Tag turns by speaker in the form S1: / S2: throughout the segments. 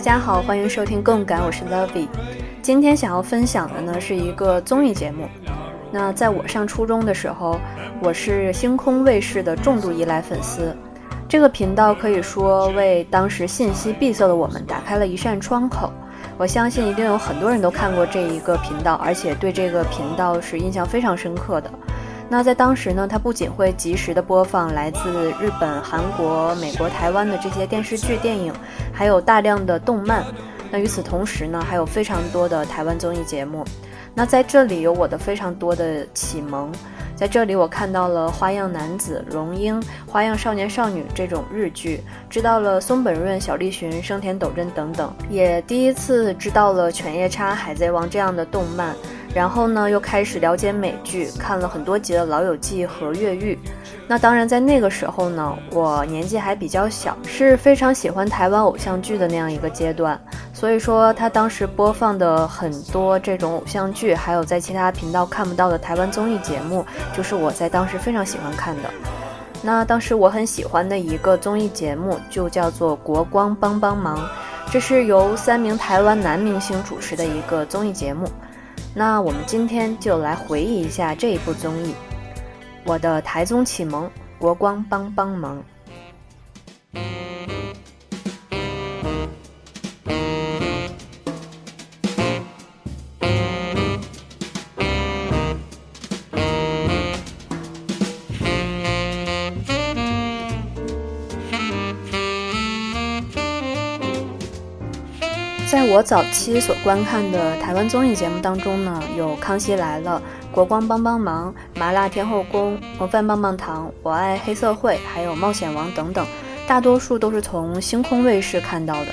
S1: 大家好，欢迎收听共感，我是 Lovey。今天想要分享的呢是一个综艺节目。那在我上初中的时候，我是星空卫视的重度依赖粉丝。这个频道可以说为当时信息闭塞的我们打开了一扇窗口。我相信一定有很多人都看过这一个频道，而且对这个频道是印象非常深刻的。那在当时呢，它不仅会及时的播放来自日本、韩国、美国、台湾的这些电视剧、电影，还有大量的动漫。那与此同时呢，还有非常多的台湾综艺节目。那在这里有我的非常多的启蒙，在这里我看到了《花样男子》《龙樱》《花样少年少女》这种日剧，知道了松本润、小栗旬、生田斗真等等，也第一次知道了《犬夜叉》《海贼王》这样的动漫。然后呢，又开始了解美剧，看了很多集的《老友记》和《越狱》。那当然，在那个时候呢，我年纪还比较小，是非常喜欢台湾偶像剧的那样一个阶段。所以说，他当时播放的很多这种偶像剧，还有在其他频道看不到的台湾综艺节目，就是我在当时非常喜欢看的。那当时我很喜欢的一个综艺节目就叫做《国光帮帮忙》，这是由三名台湾男明星主持的一个综艺节目。那我们今天就来回忆一下这一部综艺，《我的台综启蒙》，国光帮帮忙。我早期所观看的台湾综艺节目当中呢，有《康熙来了》《国光帮帮忙》《麻辣天后宫》《模范棒棒糖》《我爱黑社会》还有《冒险王》等等，大多数都是从星空卫视看到的。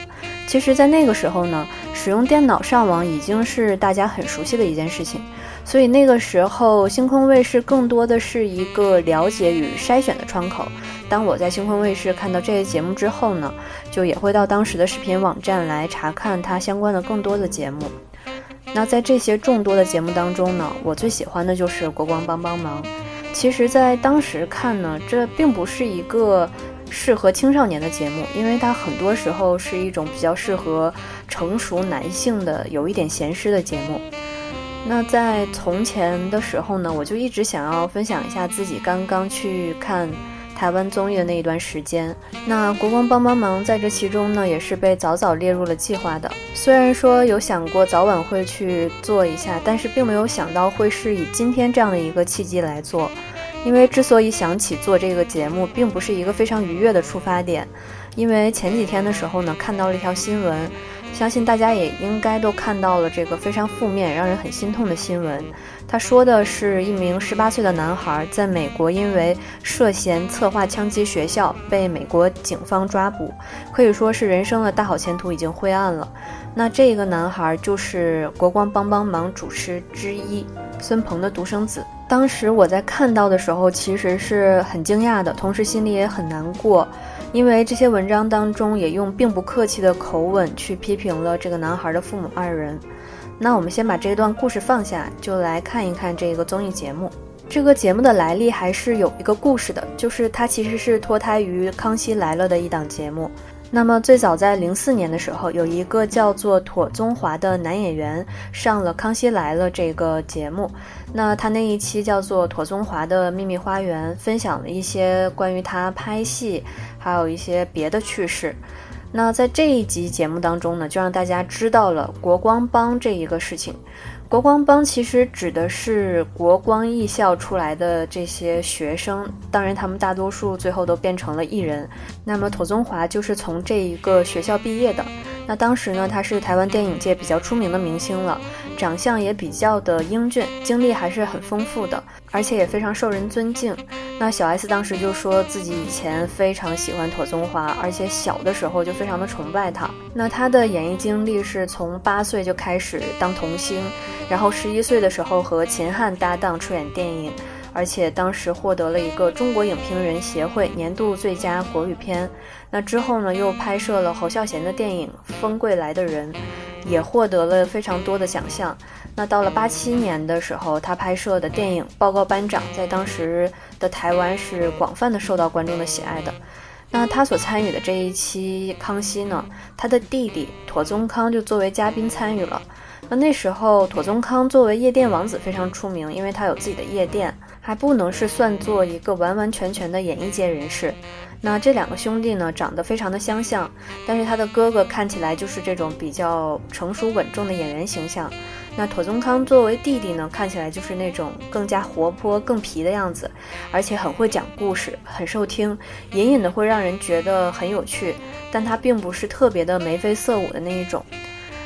S1: 其实，在那个时候呢，使用电脑上网已经是大家很熟悉的一件事情，所以那个时候星空卫视更多的是一个了解与筛选的窗口。当我在星空卫视看到这些节目之后呢，就也会到当时的视频网站来查看它相关的更多的节目。那在这些众多的节目当中呢，我最喜欢的就是《国光帮帮忙》。其实，在当时看呢，这并不是一个适合青少年的节目，因为它很多时候是一种比较适合成熟男性的、有一点闲适的节目。那在从前的时候呢，我就一直想要分享一下自己刚刚去看。台湾综艺的那一段时间，那国光帮帮忙在这其中呢，也是被早早列入了计划的。虽然说有想过早晚会去做一下，但是并没有想到会是以今天这样的一个契机来做。因为之所以想起做这个节目，并不是一个非常愉悦的出发点。因为前几天的时候呢，看到了一条新闻。相信大家也应该都看到了这个非常负面、让人很心痛的新闻。他说的是一名十八岁的男孩在美国因为涉嫌策划枪击学校被美国警方抓捕，可以说是人生的大好前途已经灰暗了。那这个男孩就是国光帮帮忙主持之一孙鹏的独生子。当时我在看到的时候，其实是很惊讶的，同时心里也很难过。因为这些文章当中也用并不客气的口吻去批评了这个男孩的父母二人。那我们先把这段故事放下，就来看一看这个综艺节目。这个节目的来历还是有一个故事的，就是它其实是脱胎于《康熙来了》的一档节目。那么最早在零四年的时候，有一个叫做妥宗华的男演员上了《康熙来了》这个节目。那他那一期叫做《妥宗华的秘密花园》，分享了一些关于他拍戏，还有一些别的趣事。那在这一集节目当中呢，就让大家知道了国光帮这一个事情。国光帮其实指的是国光艺校出来的这些学生，当然他们大多数最后都变成了艺人。那么妥宗华就是从这一个学校毕业的。那当时呢，他是台湾电影界比较出名的明星了，长相也比较的英俊，经历还是很丰富的，而且也非常受人尊敬。那小 S 当时就说自己以前非常喜欢妥宗华，而且小的时候就非常的崇拜他。那他的演艺经历是从八岁就开始当童星，然后十一岁的时候和秦汉搭档出演电影。而且当时获得了一个中国影评人协会年度最佳国语片。那之后呢，又拍摄了侯孝贤的电影《风贵来的人》，也获得了非常多的奖项。那到了八七年的时候，他拍摄的电影《报告班长》在当时的台湾是广泛的受到观众的喜爱的。那他所参与的这一期《康熙》呢，他的弟弟妥宗康就作为嘉宾参与了。那那时候妥宗康作为夜店王子非常出名，因为他有自己的夜店，还不能是算作一个完完全全的演艺界人士。那这两个兄弟呢，长得非常的相像，但是他的哥哥看起来就是这种比较成熟稳重的演员形象。那妥宗康作为弟弟呢，看起来就是那种更加活泼、更皮的样子，而且很会讲故事，很受听，隐隐的会让人觉得很有趣。但他并不是特别的眉飞色舞的那一种。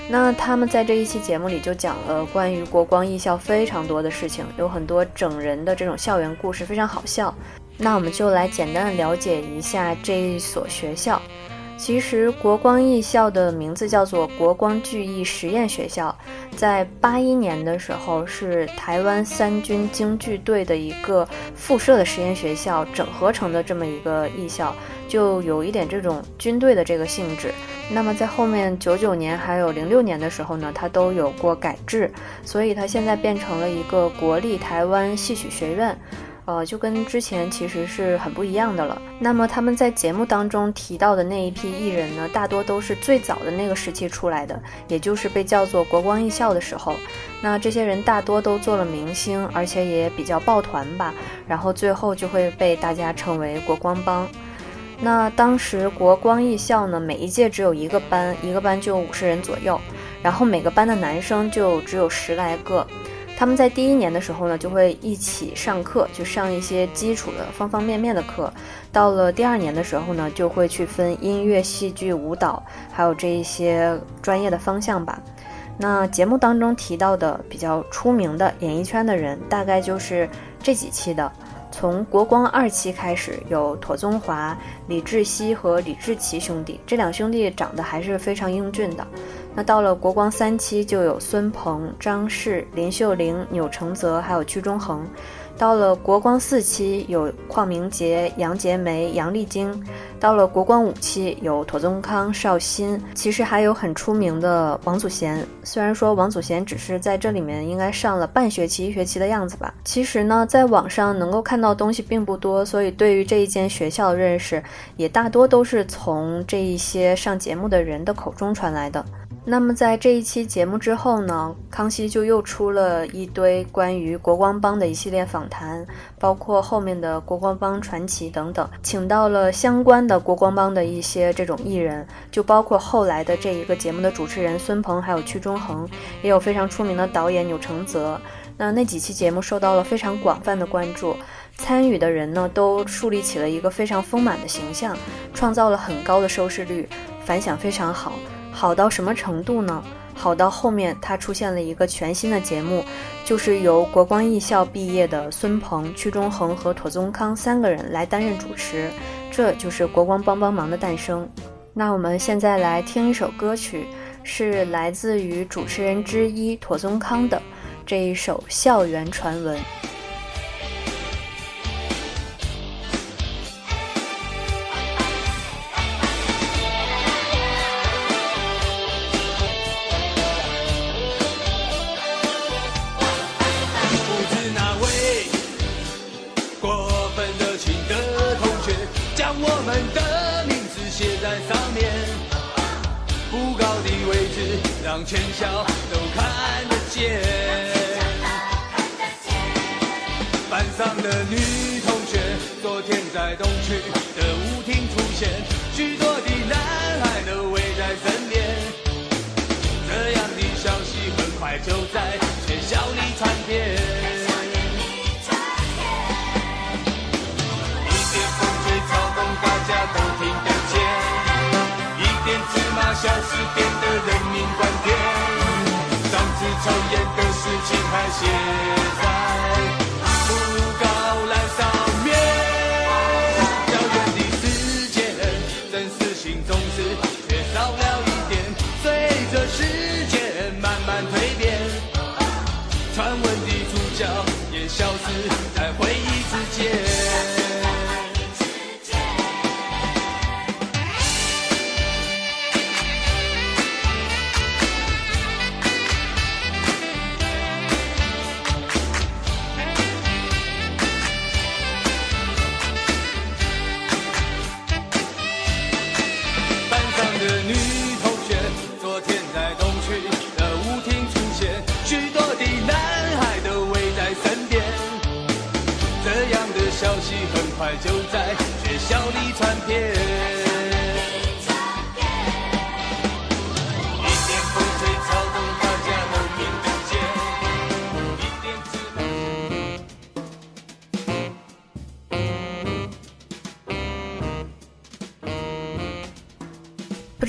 S1: 那他们在这一期节目里就讲了关于国光艺校非常多的事情，有很多整人的这种校园故事，非常好笑。那我们就来简单的了解一下这一所学校。其实国光艺校的名字叫做国光剧艺实验学校，在八一年的时候是台湾三军京剧队的一个附设的实验学校整合成的这么一个艺校，就有一点这种军队的这个性质。那么在后面九九年还有零六年的时候呢，它都有过改制，所以它现在变成了一个国立台湾戏曲学院。呃，就跟之前其实是很不一样的了。那么他们在节目当中提到的那一批艺人呢，大多都是最早的那个时期出来的，也就是被叫做国光艺校的时候。那这些人大多都做了明星，而且也比较抱团吧。然后最后就会被大家称为国光帮。那当时国光艺校呢，每一届只有一个班，一个班就五十人左右，然后每个班的男生就只有十来个。他们在第一年的时候呢，就会一起上课，就上一些基础的方方面面的课。到了第二年的时候呢，就会去分音乐、戏剧、舞蹈，还有这一些专业的方向吧。那节目当中提到的比较出名的演艺圈的人，大概就是这几期的。从国光二期开始，有妥宗华、李志熙和李志奇兄弟，这两兄弟长得还是非常英俊的。那到了国光三期，就有孙鹏、张氏、林秀玲、钮承泽，还有屈中恒。到了国光四期，有邝明杰、杨洁梅、杨丽菁；到了国光五期，有妥宗康、邵新。其实还有很出名的王祖贤，虽然说王祖贤只是在这里面应该上了半学期、一学期的样子吧。其实呢，在网上能够看到东西并不多，所以对于这一间学校的认识，也大多都是从这一些上节目的人的口中传来的。那么在这一期节目之后呢，康熙就又出了一堆关于国光帮的一系列访谈，包括后面的国光帮传奇等等，请到了相关的国光帮的一些这种艺人，就包括后来的这一个节目的主持人孙鹏，还有屈中恒，也有非常出名的导演钮承泽。那那几期节目受到了非常广泛的关注，参与的人呢都树立起了一个非常丰满的形象，创造了很高的收视率，反响非常好。好到什么程度呢？好到后面他出现了一个全新的节目，就是由国光艺校毕业的孙鹏、屈中恒和妥宗康三个人来担任主持，这就是国光帮帮忙的诞生。那我们现在来听一首歌曲，是来自于主持人之一妥宗康的这一首《校园传闻》。
S2: 上面不高的位置，让全校都看得见，班上的女同学昨天在东区的舞厅出现，许多的男孩都围在身边。这样的消息很快就在学校里传遍，小事变得人命关天。抽烟的事情还写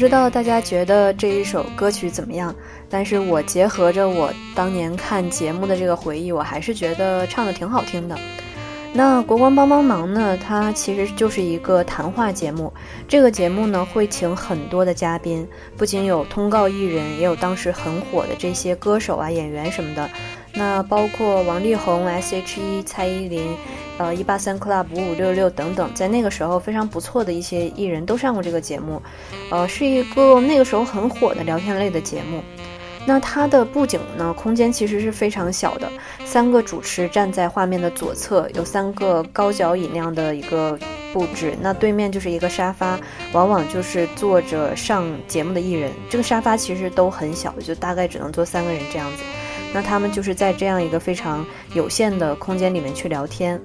S1: 不知道大家觉得这一首歌曲怎么样？但是我结合着我当年看节目的这个回忆，我还是觉得唱的挺好听的。那国光帮帮忙呢？它其实就是一个谈话节目。这个节目呢，会请很多的嘉宾，不仅有通告艺人，也有当时很火的这些歌手啊、演员什么的。那包括王力宏、S.H.E、蔡依林、呃一八三 Club、五五六六等等，在那个时候非常不错的一些艺人都上过这个节目，呃，是一个那个时候很火的聊天类的节目。那它的布景呢，空间其实是非常小的，三个主持站在画面的左侧，有三个高脚椅那样的一个布置，那对面就是一个沙发，往往就是坐着上节目的艺人。这个沙发其实都很小，就大概只能坐三个人这样子。那他们就是在这样一个非常有限的空间里面去聊天。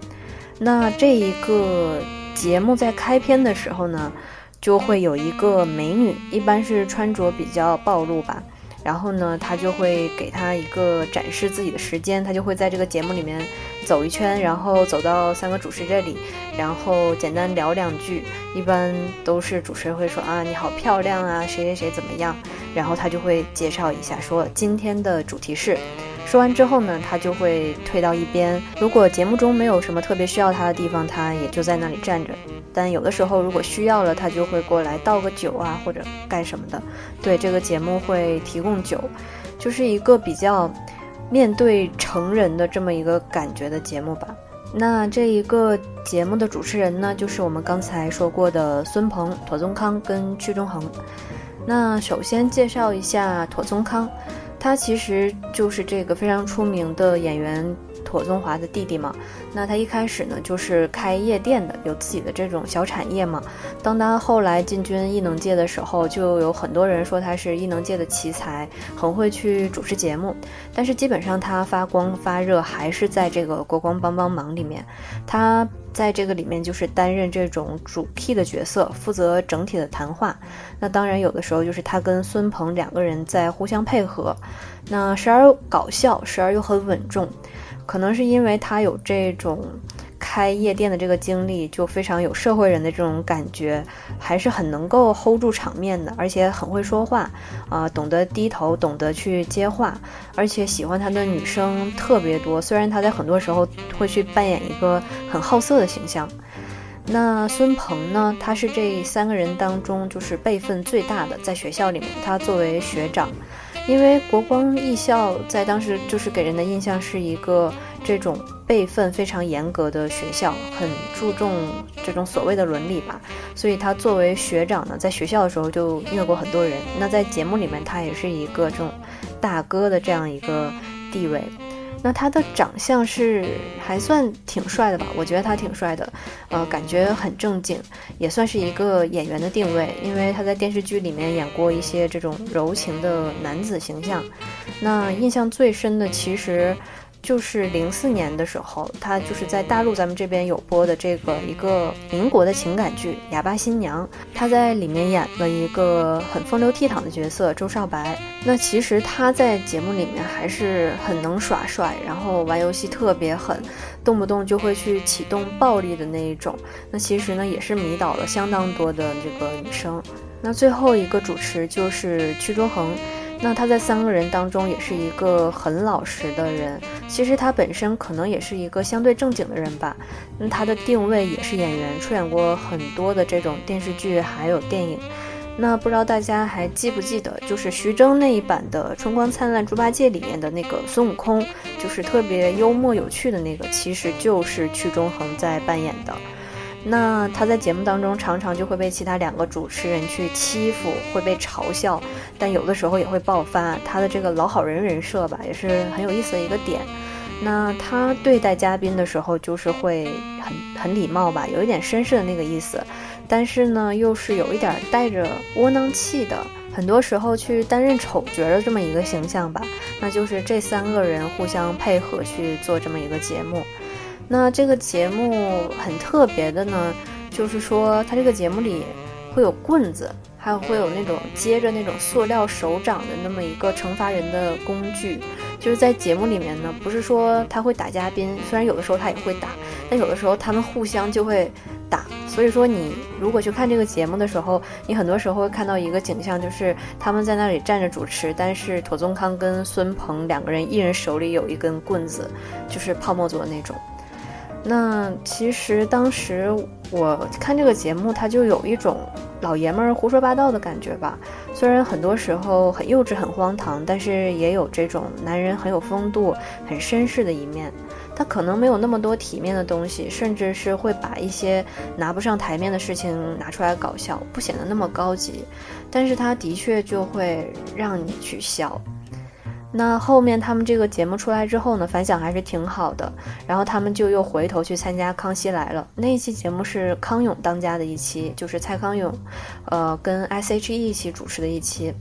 S1: 那这一个节目在开篇的时候呢，就会有一个美女，一般是穿着比较暴露吧。然后呢，他就会给他一个展示自己的时间，他就会在这个节目里面走一圈，然后走到三个主持这里，然后简单聊两句。一般都是主持人会说啊，你好漂亮啊，谁谁谁怎么样，然后他就会介绍一下，说今天的主题是。说完之后呢，他就会退到一边。如果节目中没有什么特别需要他的地方，他也就在那里站着。但有的时候如果需要了，他就会过来倒个酒啊，或者干什么的。对这个节目会提供酒，就是一个比较面对成人的这么一个感觉的节目吧。那这一个节目的主持人呢，就是我们刚才说过的孙鹏、妥宗康跟屈中恒。那首先介绍一下妥宗康。他其实就是这个非常出名的演员妥宗华的弟弟嘛。那他一开始呢，就是开夜店的，有自己的这种小产业嘛。当他后来进军艺能界的时候，就有很多人说他是艺能界的奇才，很会去主持节目。但是基本上他发光发热还是在这个国光帮帮忙里面。他在这个里面就是担任这种主 key 的角色，负责整体的谈话。那当然有的时候就是他跟孙鹏两个人在互相配合，那时而搞笑，时而又很稳重。可能是因为他有这种开夜店的这个经历，就非常有社会人的这种感觉，还是很能够 hold 住场面的，而且很会说话，啊，懂得低头，懂得去接话，而且喜欢他的女生特别多。虽然他在很多时候会去扮演一个很好色的形象。那孙鹏呢？他是这三个人当中就是辈分最大的，在学校里面，他作为学长。因为国光艺校在当时就是给人的印象是一个这种辈分非常严格的学校，很注重这种所谓的伦理吧，所以他作为学长呢，在学校的时候就虐过很多人。那在节目里面，他也是一个这种大哥的这样一个地位。那他的长相是还算挺帅的吧？我觉得他挺帅的，呃，感觉很正经，也算是一个演员的定位，因为他在电视剧里面演过一些这种柔情的男子形象。那印象最深的其实。就是零四年的时候，他就是在大陆咱们这边有播的这个一个民国的情感剧《哑巴新娘》，他在里面演了一个很风流倜傥的角色周少白。那其实他在节目里面还是很能耍帅，然后玩游戏特别狠，动不动就会去启动暴力的那一种。那其实呢，也是迷倒了相当多的这个女生。那最后一个主持就是屈中恒。那他在三个人当中也是一个很老实的人，其实他本身可能也是一个相对正经的人吧。那他的定位也是演员，出演过很多的这种电视剧还有电影。那不知道大家还记不记得，就是徐峥那一版的《春光灿烂猪八戒》里面的那个孙悟空，就是特别幽默有趣的那个，其实就是屈中恒在扮演的。那他在节目当中常常就会被其他两个主持人去欺负，会被嘲笑，但有的时候也会爆发。他的这个老好人人设吧，也是很有意思的一个点。那他对待嘉宾的时候，就是会很很礼貌吧，有一点绅士的那个意思，但是呢，又是有一点带着窝囊气的，很多时候去担任丑角的这么一个形象吧。那就是这三个人互相配合去做这么一个节目。那这个节目很特别的呢，就是说它这个节目里会有棍子，还有会有那种接着那种塑料手掌的那么一个惩罚人的工具。就是在节目里面呢，不是说他会打嘉宾，虽然有的时候他也会打，但有的时候他们互相就会打。所以说，你如果去看这个节目的时候，你很多时候会看到一个景象，就是他们在那里站着主持，但是妥宗康跟孙鹏两个人一人手里有一根棍子，就是泡沫做的那种。那其实当时我看这个节目，它就有一种老爷们儿胡说八道的感觉吧。虽然很多时候很幼稚、很荒唐，但是也有这种男人很有风度、很绅士的一面。他可能没有那么多体面的东西，甚至是会把一些拿不上台面的事情拿出来搞笑，不显得那么高级，但是他的确就会让你去笑。那后面他们这个节目出来之后呢，反响还是挺好的，然后他们就又回头去参加《康熙来了》那一期节目是康永当家的一期，就是蔡康永，呃，跟 S.H.E 一起主持的一期。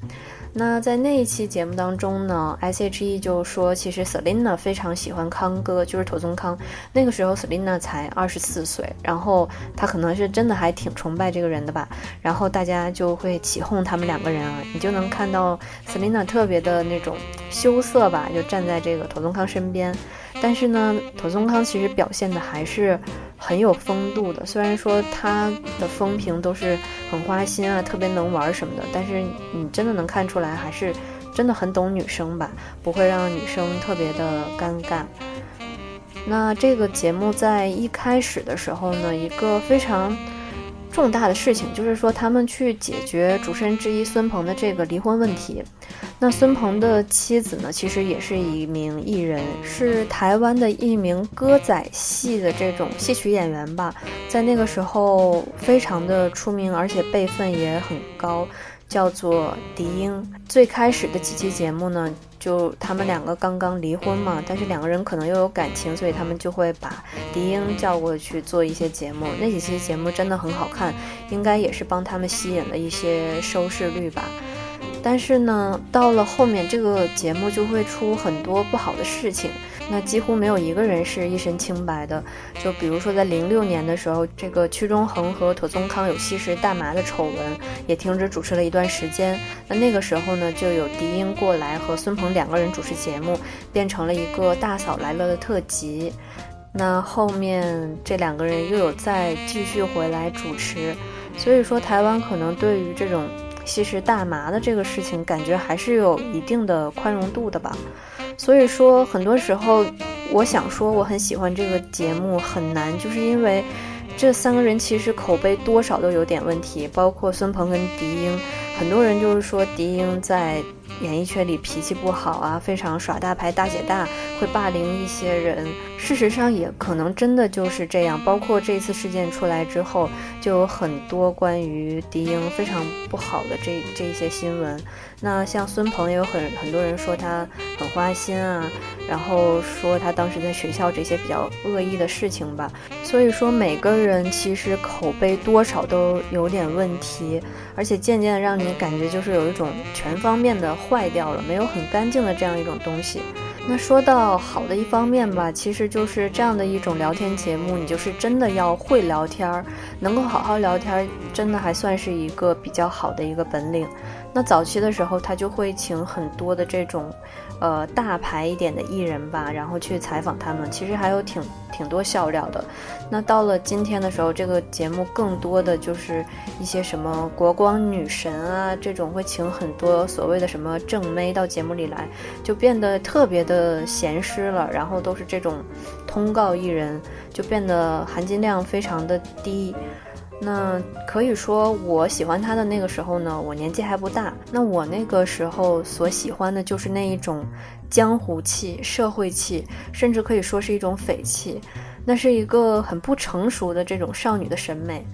S1: 那在那一期节目当中呢，S.H.E 就说，其实 Selina 非常喜欢康哥，就是妥宗康。那个时候 Selina 才二十四岁，然后他可能是真的还挺崇拜这个人的吧。然后大家就会起哄他们两个人啊，你就能看到 Selina 特别的那种羞涩吧，就站在这个妥宗康身边。但是呢，妥宗康其实表现的还是很有风度的。虽然说他的风评都是很花心啊，特别能玩什么的，但是你真的能看出来，还是真的很懂女生吧，不会让女生特别的尴尬。那这个节目在一开始的时候呢，一个非常。重大的事情就是说，他们去解决主持人之一孙鹏的这个离婚问题。那孙鹏的妻子呢，其实也是一名艺人，是台湾的一名歌仔戏的这种戏曲演员吧，在那个时候非常的出名，而且辈分也很高。叫做狄英，最开始的几期节目呢，就他们两个刚刚离婚嘛，但是两个人可能又有感情，所以他们就会把狄英叫过去做一些节目。那几期节目真的很好看，应该也是帮他们吸引了一些收视率吧。但是呢，到了后面这个节目就会出很多不好的事情。那几乎没有一个人是一身清白的。就比如说，在零六年的时候，这个屈中恒和妥宗康有吸食大麻的丑闻，也停止主持了一段时间。那那个时候呢，就有迪英过来和孙鹏两个人主持节目，变成了一个大嫂来了的特辑。那后面这两个人又有再继续回来主持，所以说台湾可能对于这种吸食大麻的这个事情，感觉还是有一定的宽容度的吧。所以说，很多时候，我想说我很喜欢这个节目很难，就是因为这三个人其实口碑多少都有点问题，包括孙鹏跟狄英，很多人就是说狄英在。演艺圈里脾气不好啊，非常耍大牌、大姐大，会霸凌一些人。事实上，也可能真的就是这样。包括这次事件出来之后，就有很多关于迪英非常不好的这这些新闻。那像孙鹏，也有很很多人说他很花心啊，然后说他当时在学校这些比较恶意的事情吧。所以说，每个人其实口碑多少都有点问题，而且渐渐的让你感觉就是有一种全方面的。坏掉了，没有很干净的这样一种东西。那说到好的一方面吧，其实就是这样的一种聊天节目，你就是真的要会聊天儿，能够好好聊天儿，真的还算是一个比较好的一个本领。那早期的时候，他就会请很多的这种。呃，大牌一点的艺人吧，然后去采访他们，其实还有挺挺多笑料的。那到了今天的时候，这个节目更多的就是一些什么国光女神啊，这种会请很多所谓的什么正妹到节目里来，就变得特别的闲湿了。然后都是这种通告艺人，就变得含金量非常的低。那可以说，我喜欢他的那个时候呢，我年纪还不大。那我那个时候所喜欢的就是那一种江湖气、社会气，甚至可以说是一种匪气。那是一个很不成熟的这种少女的审美。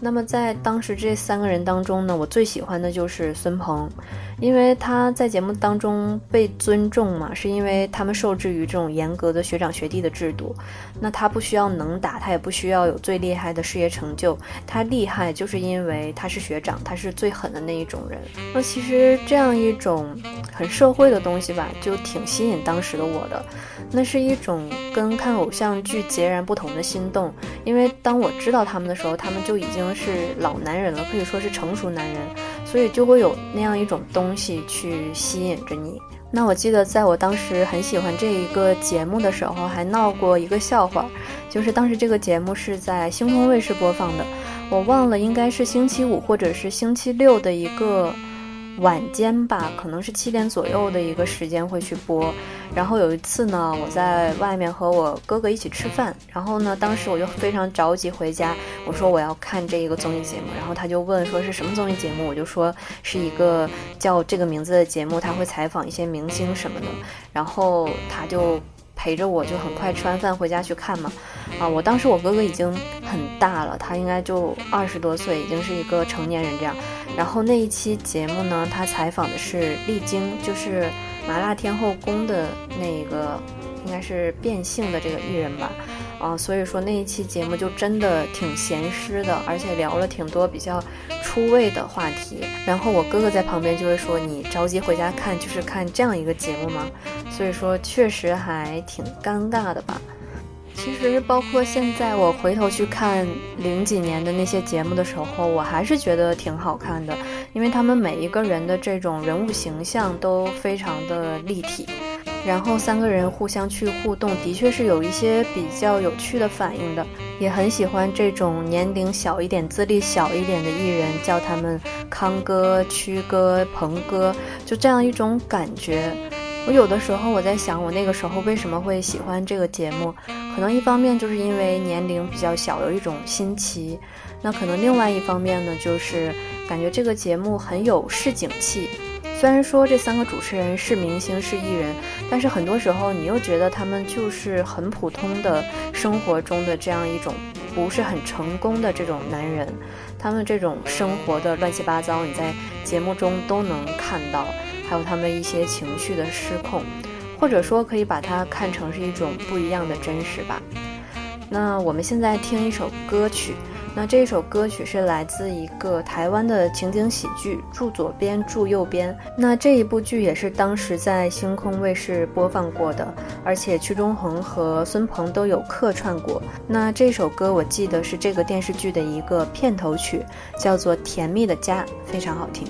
S1: 那么在当时这三个人当中呢，我最喜欢的就是孙鹏，因为他在节目当中被尊重嘛，是因为他们受制于这种严格的学长学弟的制度。那他不需要能打，他也不需要有最厉害的事业成就，他厉害就是因为他是学长，他是最狠的那一种人。那其实这样一种很社会的东西吧，就挺吸引当时的我的。那是一种跟看偶像剧截然不同的心动，因为当我知道他们的时候，他们就已经是老男人了，可以说是成熟男人，所以就会有那样一种东西去吸引着你。那我记得在我当时很喜欢这一个节目的时候，还闹过一个笑话，就是当时这个节目是在星空卫视播放的，我忘了应该是星期五或者是星期六的一个。晚间吧，可能是七点左右的一个时间会去播。然后有一次呢，我在外面和我哥哥一起吃饭，然后呢，当时我就非常着急回家，我说我要看这一个综艺节目，然后他就问说是什么综艺节目，我就说是一个叫这个名字的节目，他会采访一些明星什么的，然后他就。陪着我就很快吃完饭回家去看嘛，啊，我当时我哥哥已经很大了，他应该就二十多岁，已经是一个成年人这样。然后那一期节目呢，他采访的是丽晶，就是麻辣天后宫的那个，应该是变性的这个艺人吧。啊，所以说那一期节目就真的挺闲湿的，而且聊了挺多比较出位的话题。然后我哥哥在旁边就会说：“你着急回家看，就是看这样一个节目吗？”所以说确实还挺尴尬的吧。其实包括现在我回头去看零几年的那些节目的时候，我还是觉得挺好看的，因为他们每一个人的这种人物形象都非常的立体。然后三个人互相去互动，的确是有一些比较有趣的反应的，也很喜欢这种年龄小一点、资历小一点的艺人，叫他们康哥、曲哥、鹏哥，就这样一种感觉。我有的时候我在想，我那个时候为什么会喜欢这个节目？可能一方面就是因为年龄比较小，有一种新奇；那可能另外一方面呢，就是感觉这个节目很有市井气。虽然说这三个主持人是明星是艺人，但是很多时候你又觉得他们就是很普通的生活中的这样一种不是很成功的这种男人，他们这种生活的乱七八糟，你在节目中都能看到，还有他们一些情绪的失控，或者说可以把它看成是一种不一样的真实吧。那我们现在听一首歌曲。那这首歌曲是来自一个台湾的情景喜剧《住左边住右边》。那这一部剧也是当时在星空卫视播放过的，而且屈中恒和孙鹏都有客串过。那这首歌我记得是这个电视剧的一个片头曲，叫做《甜蜜的家》，非常好听。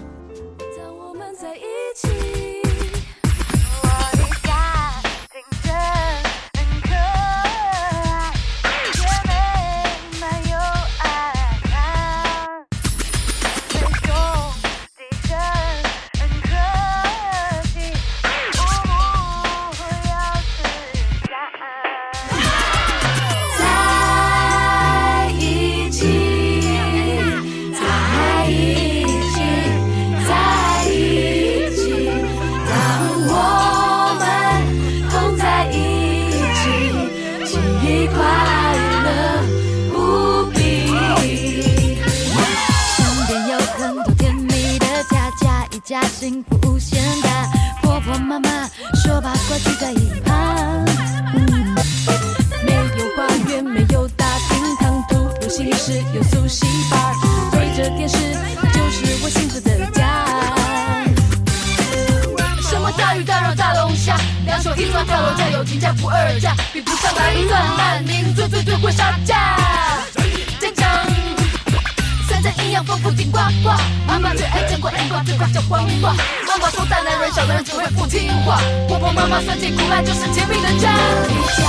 S3: 样丰富停刮刮。妈妈最爱见怪不怪，最巴讲谎话。妈妈说大男人小男人只会不听话。婆婆妈妈酸甜苦辣就是甜蜜的家。回家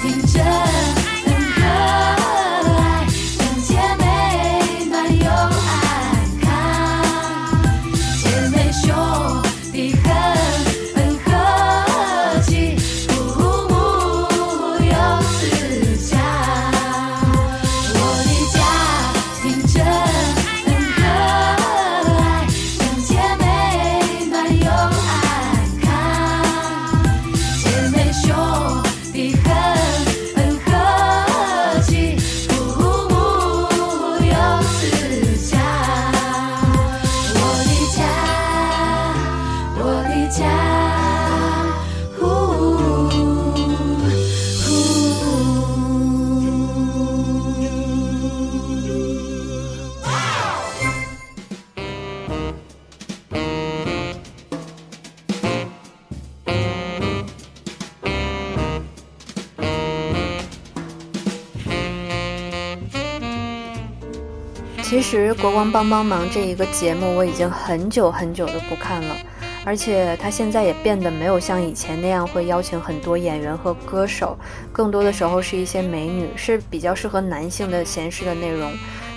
S3: 听着恩歌。
S1: 其实《国光帮帮忙》这一个节目我已经很久很久都不看了，而且它现在也变得没有像以前那样会邀请很多演员和歌手，更多的时候是一些美女，是比较适合男性的闲适的内容。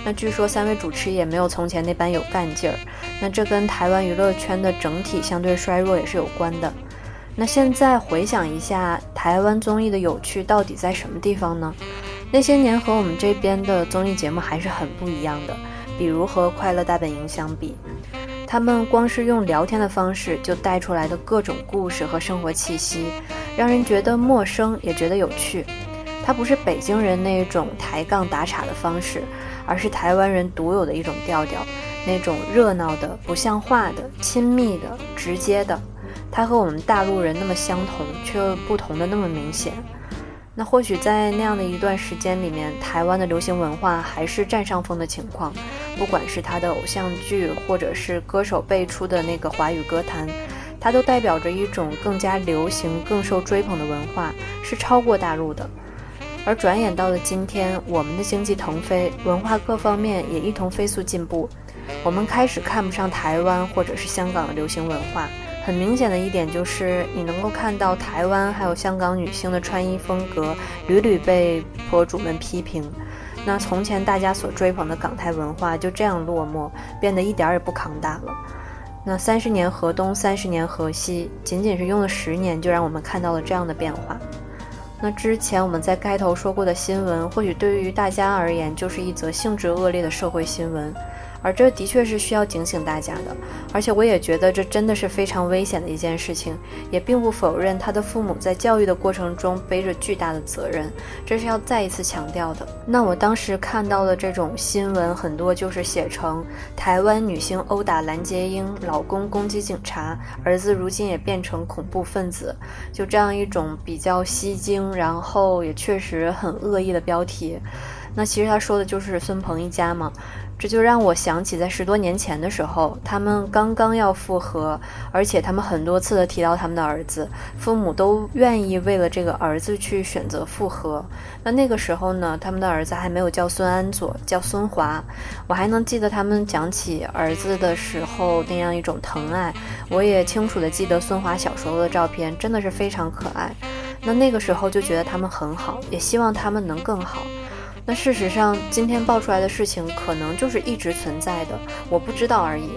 S1: 那据说三位主持也没有从前那般有干劲儿，那这跟台湾娱乐圈的整体相对衰弱也是有关的。那现在回想一下，台湾综艺的有趣到底在什么地方呢？那些年和我们这边的综艺节目还是很不一样的，比如和《快乐大本营》相比，他们光是用聊天的方式就带出来的各种故事和生活气息，让人觉得陌生也觉得有趣。它不是北京人那种抬杠打岔的方式，而是台湾人独有的一种调调，那种热闹的、不像话的、亲密的、直接的。它和我们大陆人那么相同，却又不同的那么明显。那或许在那样的一段时间里面，台湾的流行文化还是占上风的情况。不管是他的偶像剧，或者是歌手辈出的那个华语歌坛，它都代表着一种更加流行、更受追捧的文化，是超过大陆的。而转眼到了今天，我们的经济腾飞，文化各方面也一同飞速进步，我们开始看不上台湾或者是香港的流行文化。很明显的一点就是，你能够看到台湾还有香港女星的穿衣风格屡屡被博主们批评。那从前大家所追捧的港台文化就这样落寞，变得一点也不扛打了。那三十年河东，三十年河西，仅仅是用了十年，就让我们看到了这样的变化。那之前我们在开头说过的新闻，或许对于大家而言就是一则性质恶劣的社会新闻。而这的确是需要警醒大家的，而且我也觉得这真的是非常危险的一件事情，也并不否认他的父母在教育的过程中背着巨大的责任，这是要再一次强调的。那我当时看到的这种新闻，很多就是写成台湾女星殴打蓝洁瑛，老公攻击警察，儿子如今也变成恐怖分子，就这样一种比较吸睛，然后也确实很恶意的标题。那其实他说的就是孙鹏一家嘛。这就让我想起，在十多年前的时候，他们刚刚要复合，而且他们很多次的提到他们的儿子，父母都愿意为了这个儿子去选择复合。那那个时候呢，他们的儿子还没有叫孙安佐，叫孙华。我还能记得他们讲起儿子的时候那样一种疼爱，我也清楚的记得孙华小时候的照片，真的是非常可爱。那那个时候就觉得他们很好，也希望他们能更好。那事实上，今天爆出来的事情可能就是一直存在的，我不知道而已。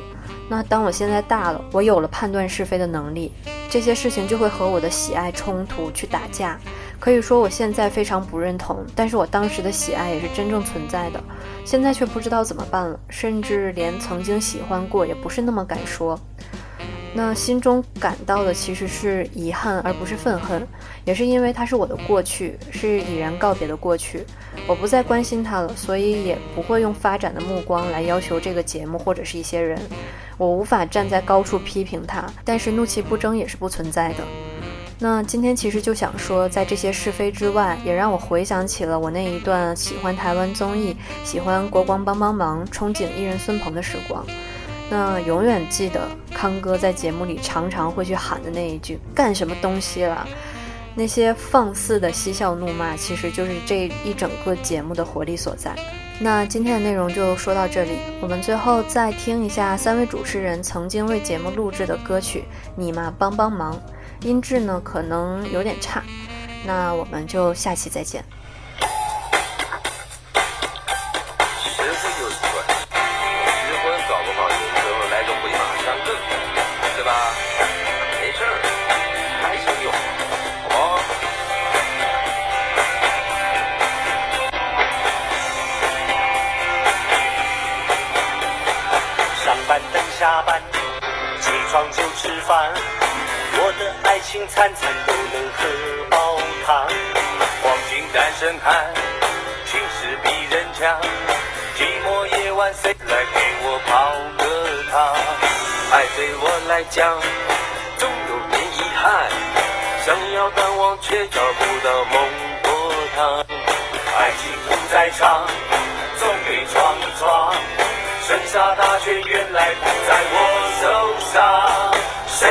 S1: 那当我现在大了，我有了判断是非的能力，这些事情就会和我的喜爱冲突去打架。可以说我现在非常不认同，但是我当时的喜爱也是真正存在的，现在却不知道怎么办了，甚至连曾经喜欢过也不是那么敢说。那心中感到的其实是遗憾，而不是愤恨，也是因为它是我的过去，是已然告别的过去，我不再关心它了，所以也不会用发展的目光来要求这个节目或者是一些人。我无法站在高处批评它，但是怒气不争也是不存在的。那今天其实就想说，在这些是非之外，也让我回想起了我那一段喜欢台湾综艺、喜欢国光帮帮忙、憧憬艺人孙鹏的时光。那永远记得康哥在节目里常常会去喊的那一句“干什么东西了”，那些放肆的嬉笑怒骂，其实就是这一整个节目的活力所在。那今天的内容就说到这里，我们最后再听一下三位主持人曾经为节目录制的歌曲《你嘛帮帮忙》，音质呢可能有点差，那我们就下期再见。
S3: 的爱情餐餐都能喝饱汤。黄金单身汉，情事比人强，寂寞夜晚谁来陪我泡个汤？爱对我来讲，总有点遗憾，想要淡忘却找不到孟婆汤。爱情不在场，总得闯一闯。剩下大权原来不在我手上，谁